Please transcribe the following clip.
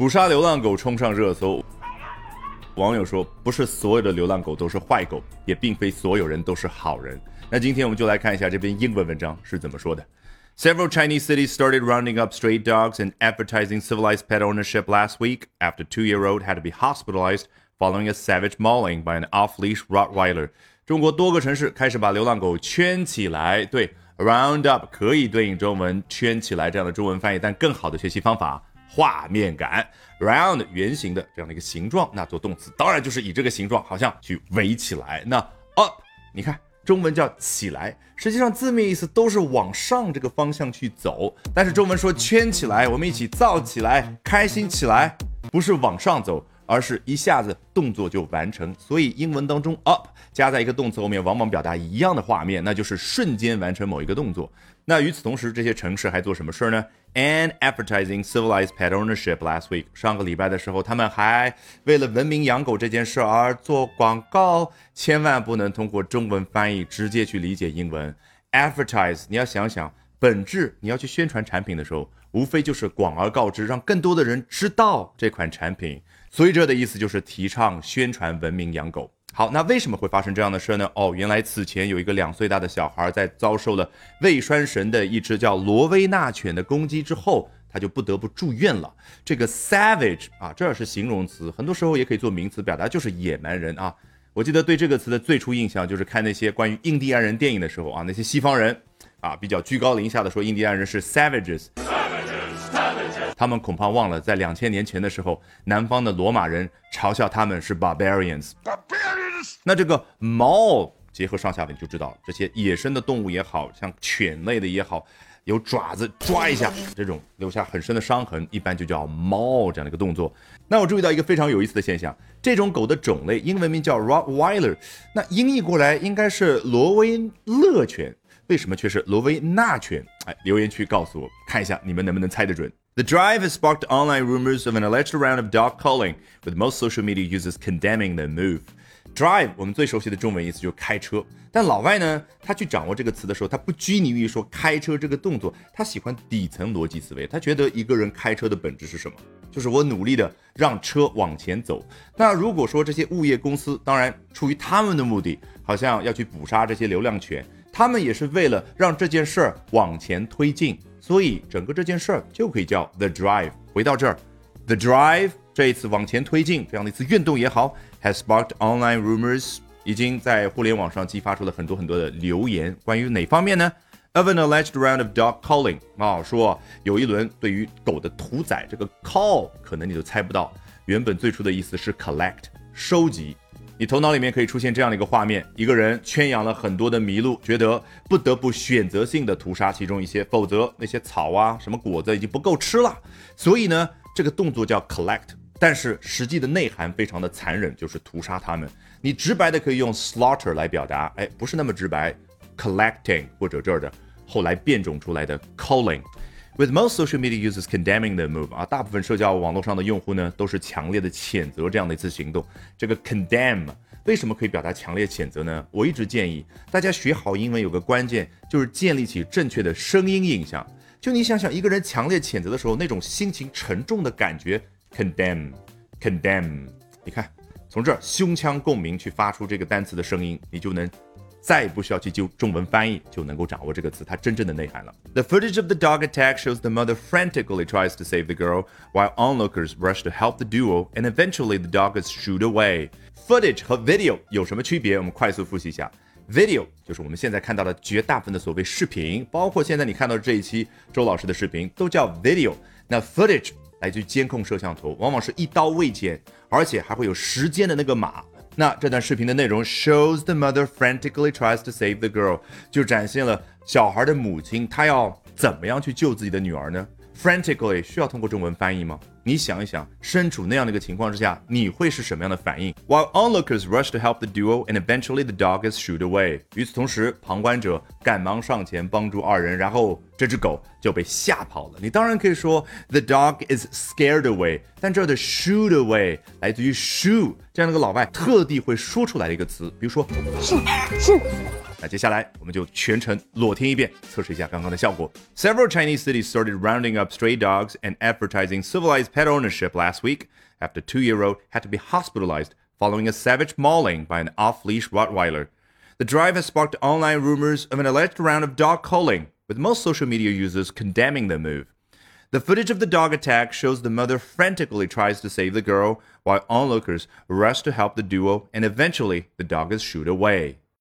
捕杀流浪狗冲上热搜。网友说，不是所有的流浪狗都是坏狗，也并非所有人都是好人。那今天我们就来看一下这篇英文文章是怎么说的。Several Chinese cities started rounding up stray dogs and advertising civilized pet ownership last week after two-year-old had to be hospitalized following a savage mauling by an off-leash Rottweiler。中国多个城市开始把流浪狗圈起来。对，round up 可以对应中文圈起来这样的中文翻译，但更好的学习方法。画面感，round 圆形的这样的一个形状，那做动词当然就是以这个形状，好像去围起来。那 up，你看中文叫起来，实际上字面意思都是往上这个方向去走，但是中文说圈起来，我们一起造起来，开心起来，不是往上走。而是一下子动作就完成，所以英文当中 up 加在一个动词后面，往往表达一样的画面，那就是瞬间完成某一个动作。那与此同时，这些城市还做什么事儿呢？And advertising civilized pet ownership last week，上个礼拜的时候，他们还为了文明养狗这件事而做广告。千万不能通过中文翻译直接去理解英文。Advertise，你要想想，本质你要去宣传产品的时候，无非就是广而告之，让更多的人知道这款产品。所以这的意思就是提倡宣传文明养狗。好，那为什么会发生这样的事呢？哦，原来此前有一个两岁大的小孩在遭受了魏栓神的一只叫罗威纳犬的攻击之后，他就不得不住院了。这个 savage 啊，这是形容词，很多时候也可以做名词，表达就是野蛮人啊。我记得对这个词的最初印象就是看那些关于印第安人电影的时候啊，那些西方人啊比较居高临下的说印第安人是 savages。他们恐怕忘了，在两千年前的时候，南方的罗马人嘲笑他们是 barbarians。那这个猫结合上下文就知道，这些野生的动物也好像犬类的也好，有爪子抓一下，这种留下很深的伤痕，一般就叫猫这样的一个动作。那我注意到一个非常有意思的现象，这种狗的种类英文名叫 Rottweiler，那音译过来应该是罗威勒犬，为什么却是罗威纳犬？哎，留言区告诉我，看一下你们能不能猜得准。The drive has sparked online rumors of an alleged round of dog calling, with most social media users condemning the move. Drive 我们最熟悉的中文意思就是开车，但老外呢，他去掌握这个词的时候，他不拘泥于说开车这个动作，他喜欢底层逻辑思维。他觉得一个人开车的本质是什么？就是我努力的让车往前走。那如果说这些物业公司，当然出于他们的目的，好像要去捕杀这些流量犬，他们也是为了让这件事儿往前推进。所以整个这件事儿就可以叫 the drive。回到这儿，the drive 这一次往前推进这样的一次运动也好，has sparked online rumors，已经在互联网上激发出了很多很多的留言。关于哪方面呢？Of an alleged round of dog calling，啊，说有一轮对于狗的屠宰。这个 call 可能你都猜不到，原本最初的意思是 collect，收集。你头脑里面可以出现这样的一个画面：一个人圈养了很多的麋鹿，觉得不得不选择性的屠杀其中一些，否则那些草啊、什么果子已经不够吃了。所以呢，这个动作叫 collect，但是实际的内涵非常的残忍，就是屠杀它们。你直白的可以用 slaughter 来表达，哎，不是那么直白，collecting 或者这儿的后来变种出来的 calling。With most social media users condemning the move，啊，大部分社交网络上的用户呢，都是强烈的谴责这样的一次行动。这个 condemn 为什么可以表达强烈谴责呢？我一直建议大家学好英文有个关键，就是建立起正确的声音印象。就你想想，一个人强烈谴责的时候，那种心情沉重的感觉，condemn，condemn。你看，从这儿胸腔共鸣去发出这个单词的声音，你就能。再也不需要去纠中文翻译，就能够掌握这个词它真正的内涵了。The footage of the dog attack shows the mother frantically tries to save the girl, while onlookers rush to help the duo, and eventually the dog is shooed away. Footage 和 video 有什么区别？我们快速复习一下。Video 就是我们现在看到的绝大部分的所谓视频，包括现在你看到这一期周老师的视频，都叫 video。那 footage 来自于监控摄像头，往往是一刀未剪，而且还会有时间的那个码。那这段视频的内容 shows the mother frantically tries to save the girl，就展现了小孩的母亲，她要怎么样去救自己的女儿呢？frantically 需要通过中文翻译吗？你想一想，身处那样的一个情况之下，你会是什么样的反应？While onlookers rush to help the duo, and eventually the dog is shooed away。与此同时，旁观者赶忙上前帮助二人，然后这只狗就被吓跑了。你当然可以说 the dog is scared away，但这儿的 shooed away 来自于 shoo，这样的一个老外特地会说出来的一个词，比如说 shoo shoo。那接下来我们就全程裸听一遍，测试一下刚刚的效果。Several Chinese cities started rounding up stray dogs and advertising civilized pet ownership last week after a two-year-old had to be hospitalized following a savage mauling by an off-leash Rottweiler. The drive has sparked online rumors of an alleged round of dog culling, with most social media users condemning the move. The footage of the dog attack shows the mother frantically tries to save the girl, while onlookers rush to help the duo, and eventually the dog is shooed away.